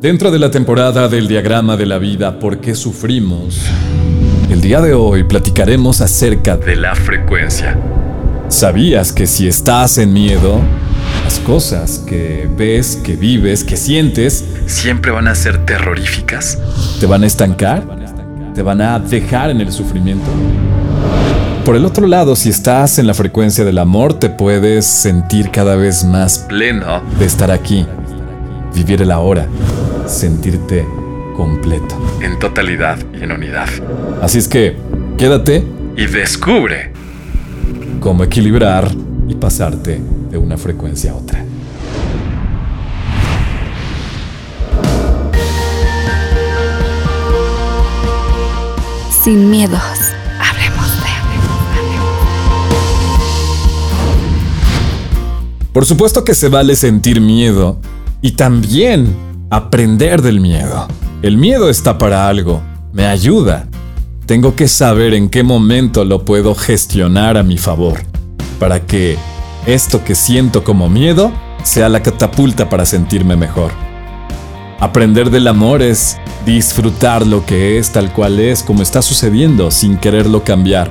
Dentro de la temporada del diagrama de la vida ¿Por qué sufrimos? El día de hoy platicaremos acerca de la frecuencia. ¿Sabías que si estás en miedo, las cosas que ves, que vives, que sientes, siempre van a ser terroríficas? ¿Te van a estancar? ¿Te van a dejar en el sufrimiento? Por el otro lado, si estás en la frecuencia del amor, te puedes sentir cada vez más pleno de estar aquí, vivir el ahora, sentirte completo, en totalidad y en unidad. Así es que, quédate y descubre cómo equilibrar y pasarte de una frecuencia a otra. Sin miedos, hablemos de... Por supuesto que se vale sentir miedo y también aprender del miedo. El miedo está para algo, me ayuda. Tengo que saber en qué momento lo puedo gestionar a mi favor, para que esto que siento como miedo sea la catapulta para sentirme mejor. Aprender del amor es disfrutar lo que es tal cual es, como está sucediendo, sin quererlo cambiar.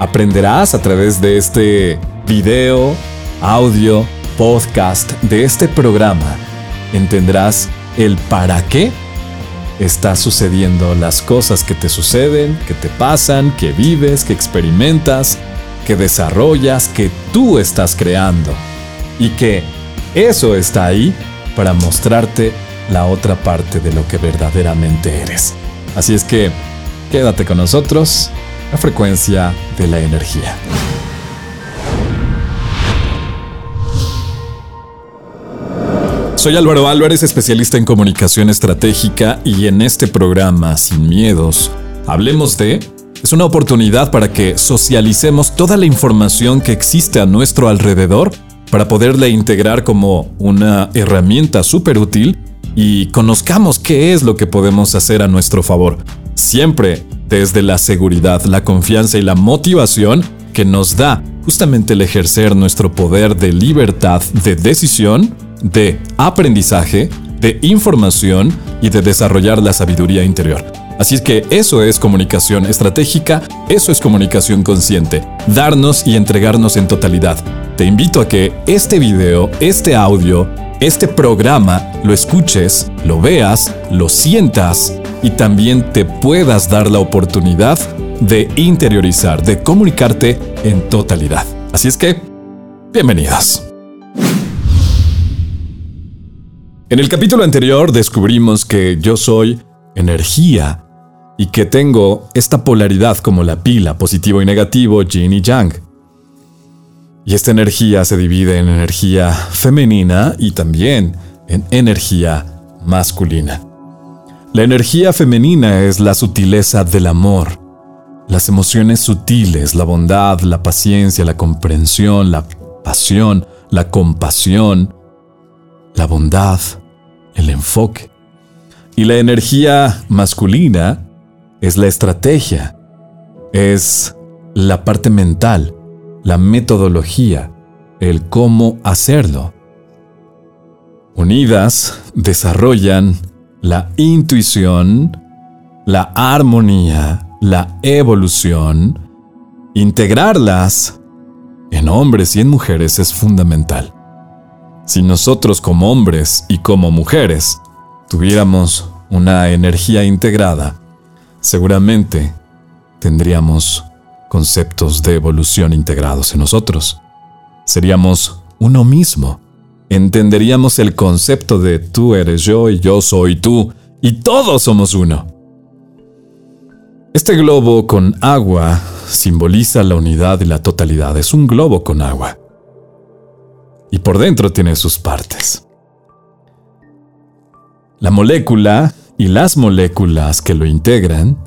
Aprenderás a través de este video, audio, podcast, de este programa entenderás el para qué está sucediendo las cosas que te suceden, que te pasan, que vives, que experimentas, que desarrollas, que tú estás creando. Y que eso está ahí para mostrarte la otra parte de lo que verdaderamente eres. Así es que quédate con nosotros, la frecuencia de la energía. Soy Álvaro Álvarez, especialista en comunicación estratégica y en este programa, Sin Miedos, Hablemos de... Es una oportunidad para que socialicemos toda la información que existe a nuestro alrededor para poderla integrar como una herramienta súper útil y conozcamos qué es lo que podemos hacer a nuestro favor. Siempre desde la seguridad, la confianza y la motivación que nos da justamente el ejercer nuestro poder de libertad de decisión de aprendizaje, de información y de desarrollar la sabiduría interior. Así que eso es comunicación estratégica, eso es comunicación consciente, darnos y entregarnos en totalidad. Te invito a que este video, este audio, este programa lo escuches, lo veas, lo sientas y también te puedas dar la oportunidad de interiorizar, de comunicarte en totalidad. Así es que, bienvenidos. En el capítulo anterior descubrimos que yo soy energía y que tengo esta polaridad como la pila, positivo y negativo, yin y yang. Y esta energía se divide en energía femenina y también en energía masculina. La energía femenina es la sutileza del amor, las emociones sutiles, la bondad, la paciencia, la comprensión, la pasión, la compasión, la bondad, el enfoque. Y la energía masculina es la estrategia, es la parte mental, la metodología, el cómo hacerlo. Unidas desarrollan la intuición, la armonía, la evolución. Integrarlas en hombres y en mujeres es fundamental. Si nosotros como hombres y como mujeres tuviéramos una energía integrada, seguramente tendríamos conceptos de evolución integrados en nosotros. Seríamos uno mismo. Entenderíamos el concepto de tú eres yo y yo soy tú, y todos somos uno. Este globo con agua simboliza la unidad y la totalidad. Es un globo con agua y por dentro tiene sus partes. La molécula y las moléculas que lo integran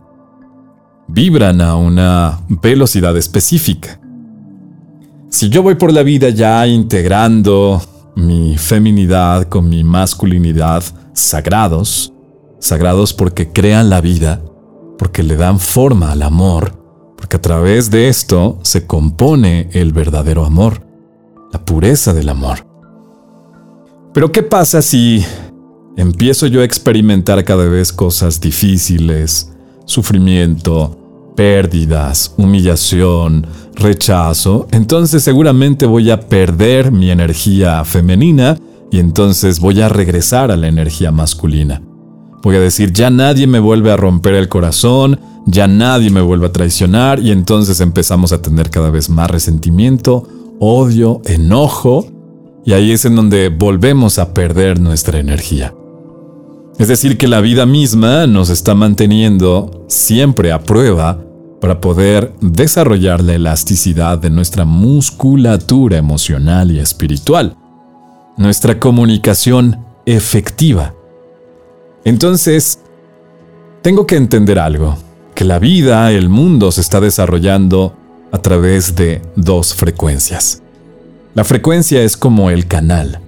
vibran a una velocidad específica. Si yo voy por la vida ya integrando mi feminidad con mi masculinidad sagrados, sagrados porque crean la vida, porque le dan forma al amor, porque a través de esto se compone el verdadero amor la pureza del amor. Pero ¿qué pasa si empiezo yo a experimentar cada vez cosas difíciles, sufrimiento, pérdidas, humillación, rechazo, entonces seguramente voy a perder mi energía femenina y entonces voy a regresar a la energía masculina. Voy a decir, ya nadie me vuelve a romper el corazón, ya nadie me vuelve a traicionar y entonces empezamos a tener cada vez más resentimiento, odio, enojo y ahí es en donde volvemos a perder nuestra energía. Es decir, que la vida misma nos está manteniendo siempre a prueba para poder desarrollar la elasticidad de nuestra musculatura emocional y espiritual, nuestra comunicación efectiva. Entonces, tengo que entender algo, que la vida, el mundo se está desarrollando a través de dos frecuencias. La frecuencia es como el canal.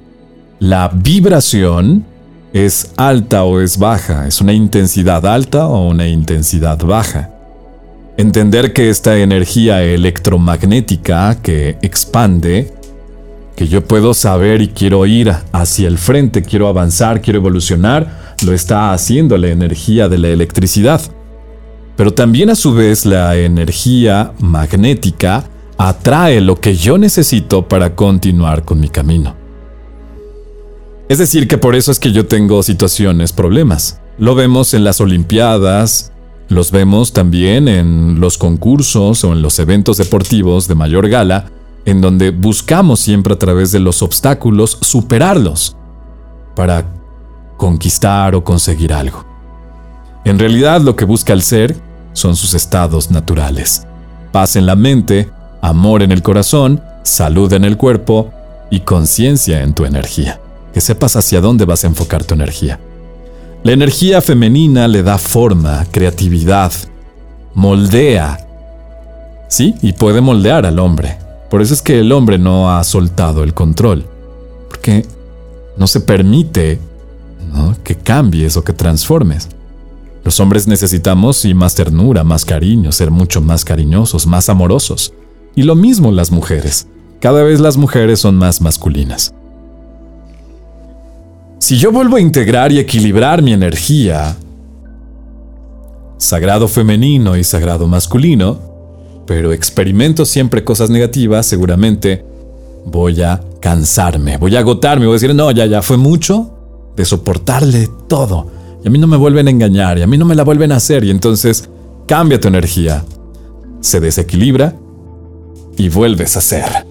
La vibración es alta o es baja, es una intensidad alta o una intensidad baja. Entender que esta energía electromagnética que expande, que yo puedo saber y quiero ir hacia el frente, quiero avanzar, quiero evolucionar, lo está haciendo la energía de la electricidad. Pero también a su vez la energía magnética atrae lo que yo necesito para continuar con mi camino. Es decir, que por eso es que yo tengo situaciones, problemas. Lo vemos en las Olimpiadas, los vemos también en los concursos o en los eventos deportivos de mayor gala, en donde buscamos siempre a través de los obstáculos superarlos para conquistar o conseguir algo. En realidad lo que busca el ser son sus estados naturales. Paz en la mente, amor en el corazón, salud en el cuerpo y conciencia en tu energía que sepas hacia dónde vas a enfocar tu energía. La energía femenina le da forma, creatividad, moldea. Sí, y puede moldear al hombre. Por eso es que el hombre no ha soltado el control. Porque no se permite que cambies o que transformes. Los hombres necesitamos y más ternura, más cariño, ser mucho más cariñosos, más amorosos. Y lo mismo las mujeres. Cada vez las mujeres son más masculinas. Si yo vuelvo a integrar y equilibrar mi energía, sagrado femenino y sagrado masculino, pero experimento siempre cosas negativas, seguramente voy a cansarme, voy a agotarme, voy a decir, no, ya, ya, fue mucho de soportarle todo. Y a mí no me vuelven a engañar, y a mí no me la vuelven a hacer, y entonces cambia tu energía, se desequilibra y vuelves a ser.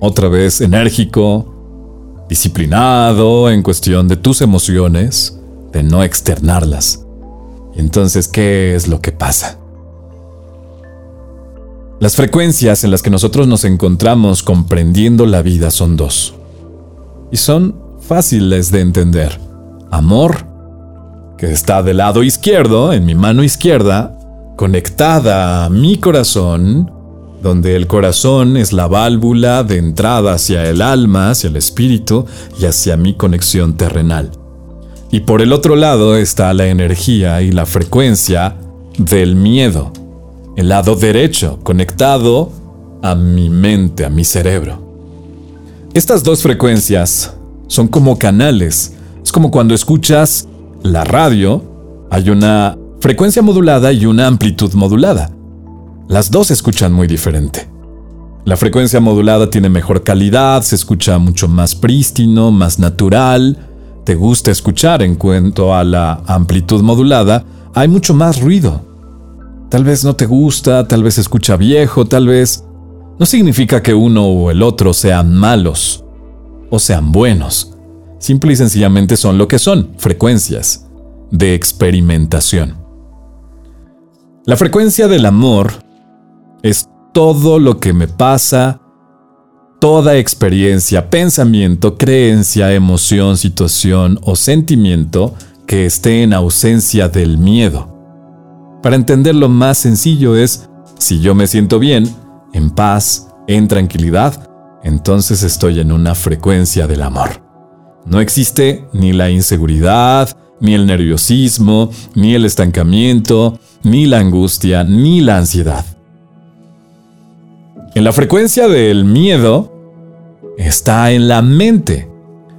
Otra vez enérgico, disciplinado en cuestión de tus emociones, de no externarlas. Y entonces, ¿qué es lo que pasa? Las frecuencias en las que nosotros nos encontramos comprendiendo la vida son dos. Y son fáciles de entender. Amor, que está del lado izquierdo, en mi mano izquierda, conectada a mi corazón, donde el corazón es la válvula de entrada hacia el alma, hacia el espíritu y hacia mi conexión terrenal. Y por el otro lado está la energía y la frecuencia del miedo, el lado derecho, conectado a mi mente, a mi cerebro. Estas dos frecuencias son como canales. Es como cuando escuchas la radio, hay una frecuencia modulada y una amplitud modulada. Las dos se escuchan muy diferente. La frecuencia modulada tiene mejor calidad, se escucha mucho más prístino, más natural. Te gusta escuchar en cuanto a la amplitud modulada, hay mucho más ruido. Tal vez no te gusta, tal vez escucha viejo, tal vez... No significa que uno o el otro sean malos o sean buenos. Simple y sencillamente son lo que son, frecuencias de experimentación. La frecuencia del amor es todo lo que me pasa, toda experiencia, pensamiento, creencia, emoción, situación o sentimiento que esté en ausencia del miedo. Para entenderlo más sencillo es, si yo me siento bien, en paz, en tranquilidad, entonces estoy en una frecuencia del amor. No existe ni la inseguridad, ni el nerviosismo, ni el estancamiento, ni la angustia, ni la ansiedad. En la frecuencia del miedo está en la mente.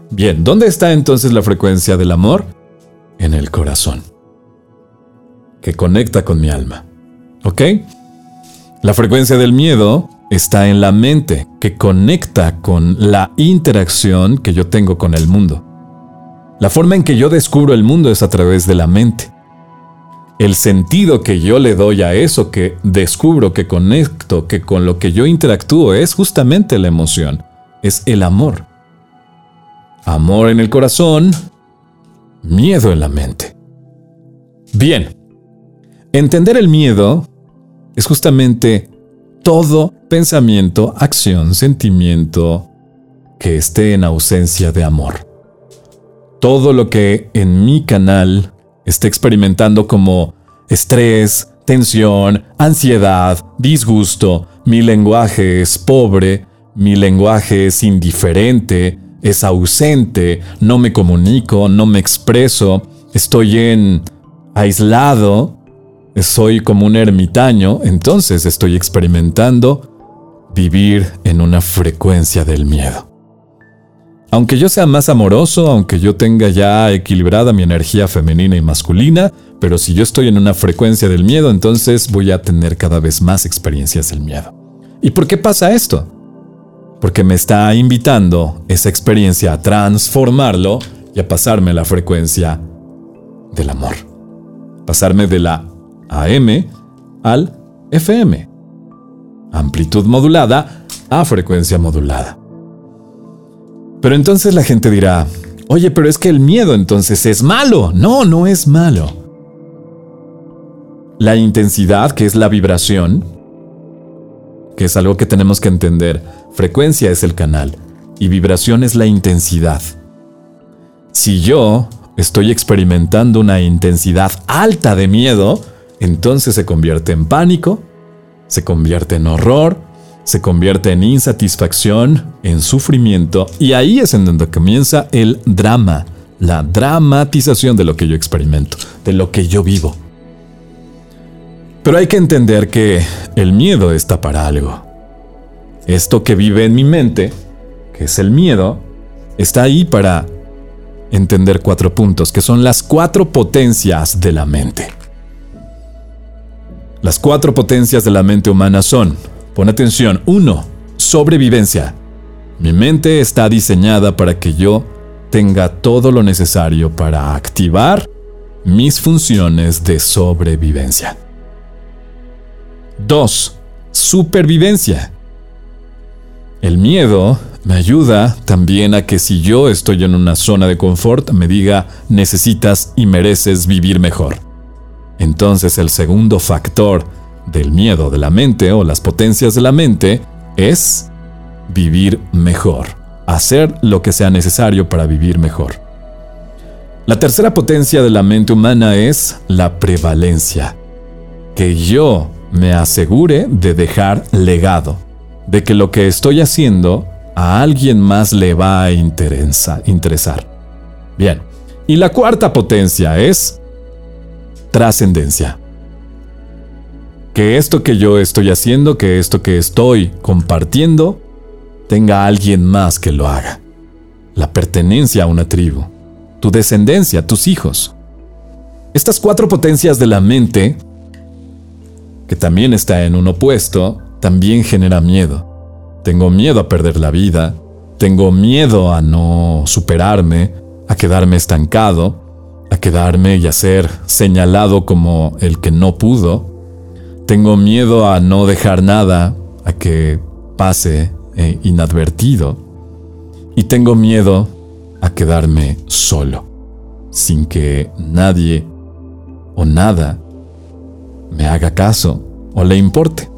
Bien, ¿dónde está entonces la frecuencia del amor? En el corazón, que conecta con mi alma. ¿Ok? La frecuencia del miedo está en la mente, que conecta con la interacción que yo tengo con el mundo. La forma en que yo descubro el mundo es a través de la mente. El sentido que yo le doy a eso que descubro, que conecto, que con lo que yo interactúo es justamente la emoción, es el amor. Amor en el corazón, miedo en la mente. Bien, entender el miedo es justamente todo pensamiento, acción, sentimiento que esté en ausencia de amor. Todo lo que en mi canal esté experimentando como estrés, tensión, ansiedad, disgusto, mi lenguaje es pobre, mi lenguaje es indiferente, es ausente, no me comunico, no me expreso, estoy en aislado, soy como un ermitaño, entonces estoy experimentando vivir en una frecuencia del miedo. Aunque yo sea más amoroso, aunque yo tenga ya equilibrada mi energía femenina y masculina, pero si yo estoy en una frecuencia del miedo, entonces voy a tener cada vez más experiencias del miedo. ¿Y por qué pasa esto? Porque me está invitando esa experiencia a transformarlo y a pasarme la frecuencia del amor. Pasarme de la AM al FM. Amplitud modulada a frecuencia modulada. Pero entonces la gente dirá, oye, pero es que el miedo entonces es malo. No, no es malo. La intensidad, que es la vibración, que es algo que tenemos que entender, frecuencia es el canal y vibración es la intensidad. Si yo estoy experimentando una intensidad alta de miedo, entonces se convierte en pánico, se convierte en horror, se convierte en insatisfacción, en sufrimiento, y ahí es en donde comienza el drama, la dramatización de lo que yo experimento, de lo que yo vivo. Pero hay que entender que el miedo está para algo. Esto que vive en mi mente, que es el miedo, está ahí para entender cuatro puntos, que son las cuatro potencias de la mente. Las cuatro potencias de la mente humana son, pon atención, 1. Sobrevivencia. Mi mente está diseñada para que yo tenga todo lo necesario para activar mis funciones de sobrevivencia. 2. Supervivencia. El miedo me ayuda también a que si yo estoy en una zona de confort me diga necesitas y mereces vivir mejor. Entonces el segundo factor del miedo de la mente o las potencias de la mente es vivir mejor, hacer lo que sea necesario para vivir mejor. La tercera potencia de la mente humana es la prevalencia, que yo me asegure de dejar legado, de que lo que estoy haciendo a alguien más le va a interesar. Bien, y la cuarta potencia es trascendencia. Que esto que yo estoy haciendo, que esto que estoy compartiendo, tenga alguien más que lo haga. La pertenencia a una tribu, tu descendencia, tus hijos. Estas cuatro potencias de la mente, que también está en un opuesto, también genera miedo. Tengo miedo a perder la vida, tengo miedo a no superarme, a quedarme estancado, quedarme y a ser señalado como el que no pudo. Tengo miedo a no dejar nada, a que pase eh, inadvertido. Y tengo miedo a quedarme solo, sin que nadie o nada me haga caso o le importe.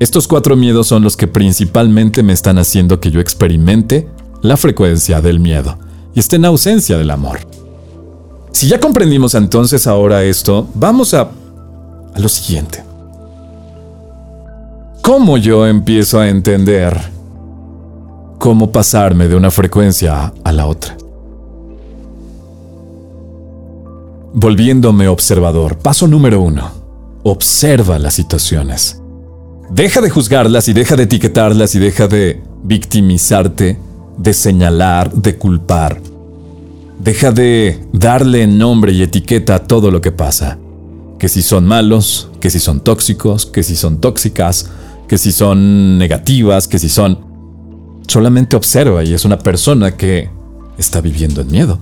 Estos cuatro miedos son los que principalmente me están haciendo que yo experimente la frecuencia del miedo y esté en ausencia del amor. Si ya comprendimos entonces ahora esto, vamos a, a lo siguiente. ¿Cómo yo empiezo a entender cómo pasarme de una frecuencia a la otra? Volviéndome observador, paso número uno. Observa las situaciones. Deja de juzgarlas y deja de etiquetarlas y deja de victimizarte de señalar, de culpar. Deja de darle nombre y etiqueta a todo lo que pasa. Que si son malos, que si son tóxicos, que si son tóxicas, que si son negativas, que si son... Solamente observa y es una persona que está viviendo en miedo.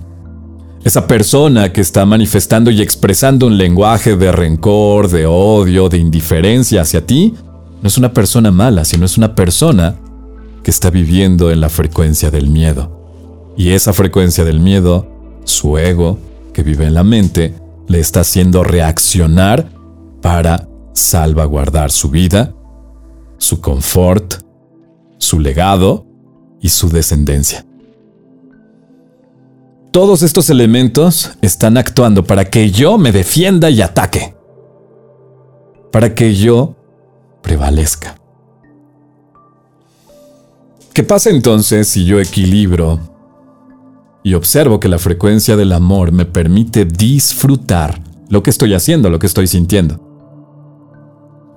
Esa persona que está manifestando y expresando un lenguaje de rencor, de odio, de indiferencia hacia ti, no es una persona mala, sino es una persona que está viviendo en la frecuencia del miedo. Y esa frecuencia del miedo, su ego, que vive en la mente, le está haciendo reaccionar para salvaguardar su vida, su confort, su legado y su descendencia. Todos estos elementos están actuando para que yo me defienda y ataque. Para que yo prevalezca. ¿Qué pasa entonces si yo equilibro y observo que la frecuencia del amor me permite disfrutar lo que estoy haciendo, lo que estoy sintiendo?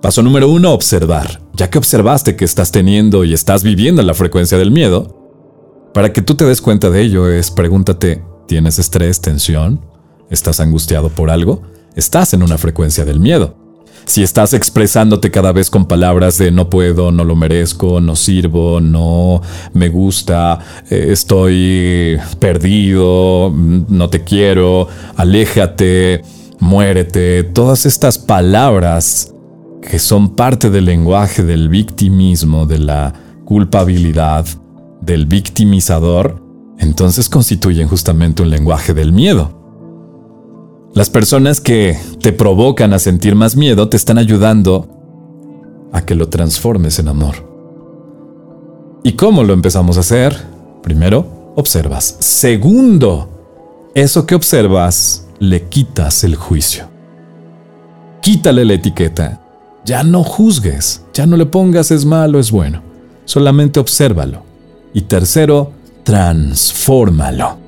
Paso número uno, observar. Ya que observaste que estás teniendo y estás viviendo en la frecuencia del miedo, para que tú te des cuenta de ello es pregúntate, ¿tienes estrés, tensión? ¿Estás angustiado por algo? Estás en una frecuencia del miedo. Si estás expresándote cada vez con palabras de no puedo, no lo merezco, no sirvo, no me gusta, eh, estoy perdido, no te quiero, aléjate, muérete, todas estas palabras que son parte del lenguaje del victimismo, de la culpabilidad, del victimizador, entonces constituyen justamente un lenguaje del miedo. Las personas que te provocan a sentir más miedo te están ayudando a que lo transformes en amor. ¿Y cómo lo empezamos a hacer? Primero, observas. Segundo, eso que observas le quitas el juicio. Quítale la etiqueta. Ya no juzgues, ya no le pongas es malo, es bueno. Solamente obsérvalo. Y tercero, transfórmalo.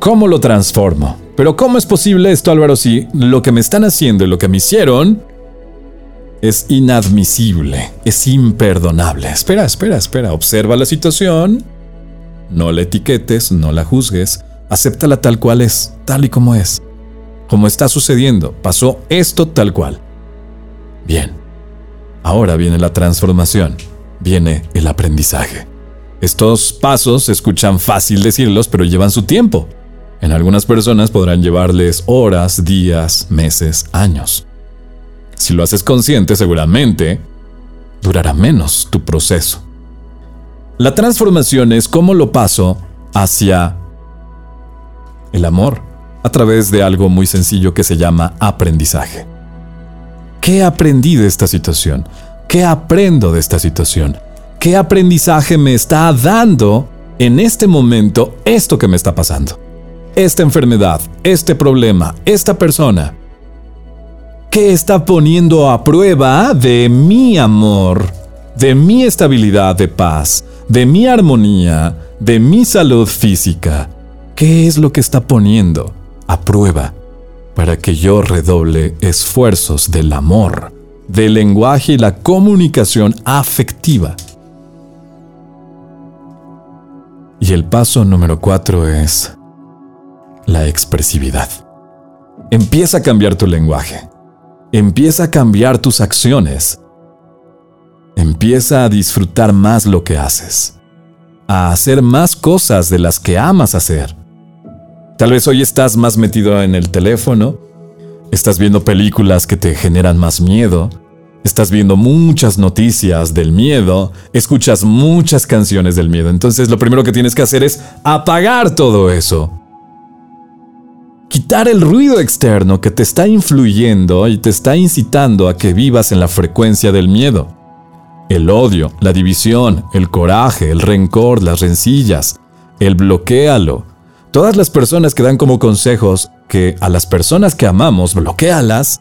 ¿Cómo lo transformo? Pero ¿cómo es posible esto, Álvaro, si lo que me están haciendo y lo que me hicieron es inadmisible, es imperdonable? Espera, espera, espera, observa la situación, no la etiquetes, no la juzgues, acéptala tal cual es, tal y como es. Como está sucediendo, pasó esto tal cual. Bien, ahora viene la transformación, viene el aprendizaje. Estos pasos se escuchan fácil decirlos, pero llevan su tiempo. En algunas personas podrán llevarles horas, días, meses, años. Si lo haces consciente, seguramente durará menos tu proceso. La transformación es cómo lo paso hacia el amor a través de algo muy sencillo que se llama aprendizaje. ¿Qué aprendí de esta situación? ¿Qué aprendo de esta situación? ¿Qué aprendizaje me está dando en este momento esto que me está pasando? Esta enfermedad, este problema, esta persona, que está poniendo a prueba de mi amor, de mi estabilidad de paz, de mi armonía, de mi salud física. ¿Qué es lo que está poniendo a prueba para que yo redoble esfuerzos del amor, del lenguaje y la comunicación afectiva? Y el paso número cuatro es la expresividad. Empieza a cambiar tu lenguaje. Empieza a cambiar tus acciones. Empieza a disfrutar más lo que haces. A hacer más cosas de las que amas hacer. Tal vez hoy estás más metido en el teléfono, estás viendo películas que te generan más miedo, estás viendo muchas noticias del miedo, escuchas muchas canciones del miedo. Entonces lo primero que tienes que hacer es apagar todo eso quitar el ruido externo que te está influyendo y te está incitando a que vivas en la frecuencia del miedo. El odio, la división, el coraje, el rencor, las rencillas, el bloquealo. Todas las personas que dan como consejos que a las personas que amamos bloquealas,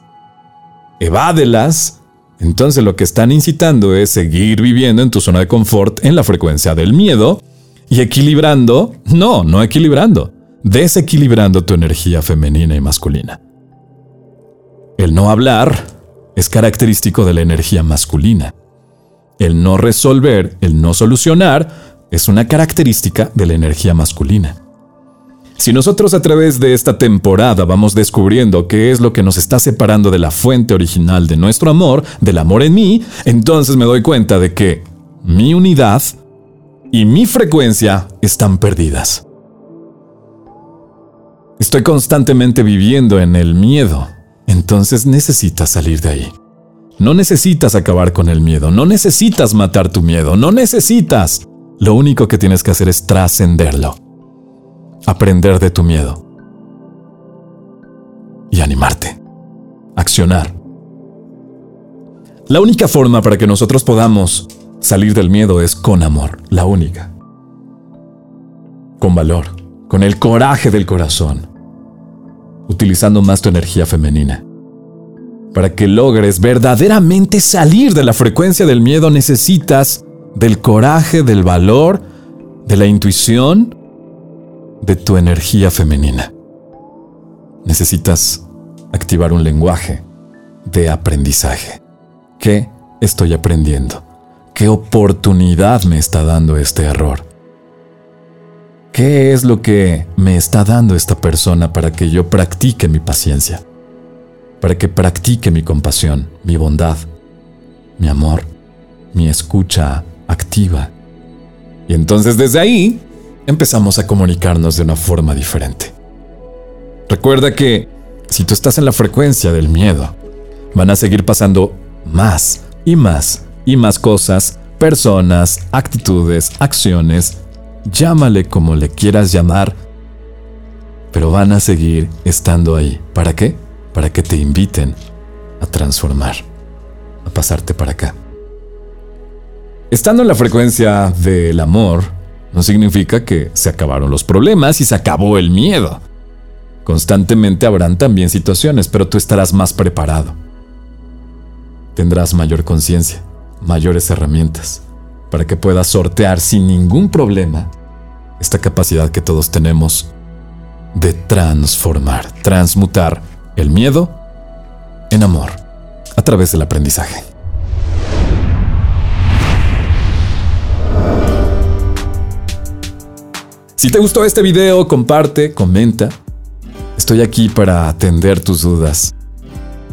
evádelas, entonces lo que están incitando es seguir viviendo en tu zona de confort en la frecuencia del miedo y equilibrando, no, no equilibrando, desequilibrando tu energía femenina y masculina. El no hablar es característico de la energía masculina. El no resolver, el no solucionar, es una característica de la energía masculina. Si nosotros a través de esta temporada vamos descubriendo qué es lo que nos está separando de la fuente original de nuestro amor, del amor en mí, entonces me doy cuenta de que mi unidad y mi frecuencia están perdidas. Estoy constantemente viviendo en el miedo, entonces necesitas salir de ahí. No necesitas acabar con el miedo, no necesitas matar tu miedo, no necesitas. Lo único que tienes que hacer es trascenderlo aprender de tu miedo y animarte, accionar. La única forma para que nosotros podamos salir del miedo es con amor, la única. Con valor, con el coraje del corazón, utilizando más tu energía femenina. Para que logres verdaderamente salir de la frecuencia del miedo necesitas del coraje, del valor, de la intuición de tu energía femenina. Necesitas activar un lenguaje de aprendizaje. ¿Qué estoy aprendiendo? ¿Qué oportunidad me está dando este error? ¿Qué es lo que me está dando esta persona para que yo practique mi paciencia? Para que practique mi compasión, mi bondad, mi amor, mi escucha activa. Y entonces desde ahí empezamos a comunicarnos de una forma diferente. Recuerda que si tú estás en la frecuencia del miedo, van a seguir pasando más y más y más cosas, personas, actitudes, acciones, llámale como le quieras llamar, pero van a seguir estando ahí. ¿Para qué? Para que te inviten a transformar, a pasarte para acá. Estando en la frecuencia del amor, no significa que se acabaron los problemas y se acabó el miedo. Constantemente habrán también situaciones, pero tú estarás más preparado. Tendrás mayor conciencia, mayores herramientas, para que puedas sortear sin ningún problema esta capacidad que todos tenemos de transformar, transmutar el miedo en amor a través del aprendizaje. Si te gustó este video, comparte, comenta. Estoy aquí para atender tus dudas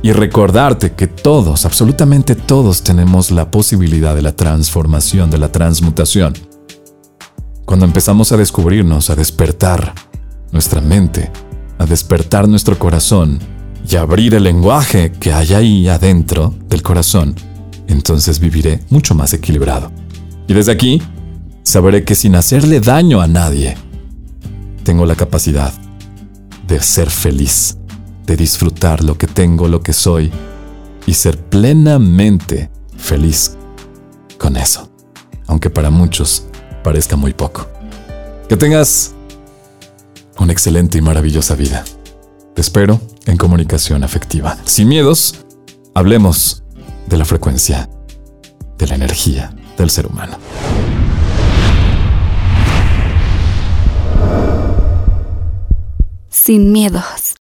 y recordarte que todos, absolutamente todos, tenemos la posibilidad de la transformación, de la transmutación. Cuando empezamos a descubrirnos, a despertar nuestra mente, a despertar nuestro corazón y abrir el lenguaje que hay ahí adentro del corazón, entonces viviré mucho más equilibrado. Y desde aquí, sabré que sin hacerle daño a nadie, tengo la capacidad de ser feliz, de disfrutar lo que tengo, lo que soy y ser plenamente feliz con eso, aunque para muchos parezca muy poco. Que tengas una excelente y maravillosa vida. Te espero en comunicación afectiva. Sin miedos, hablemos de la frecuencia, de la energía del ser humano. sin miedos.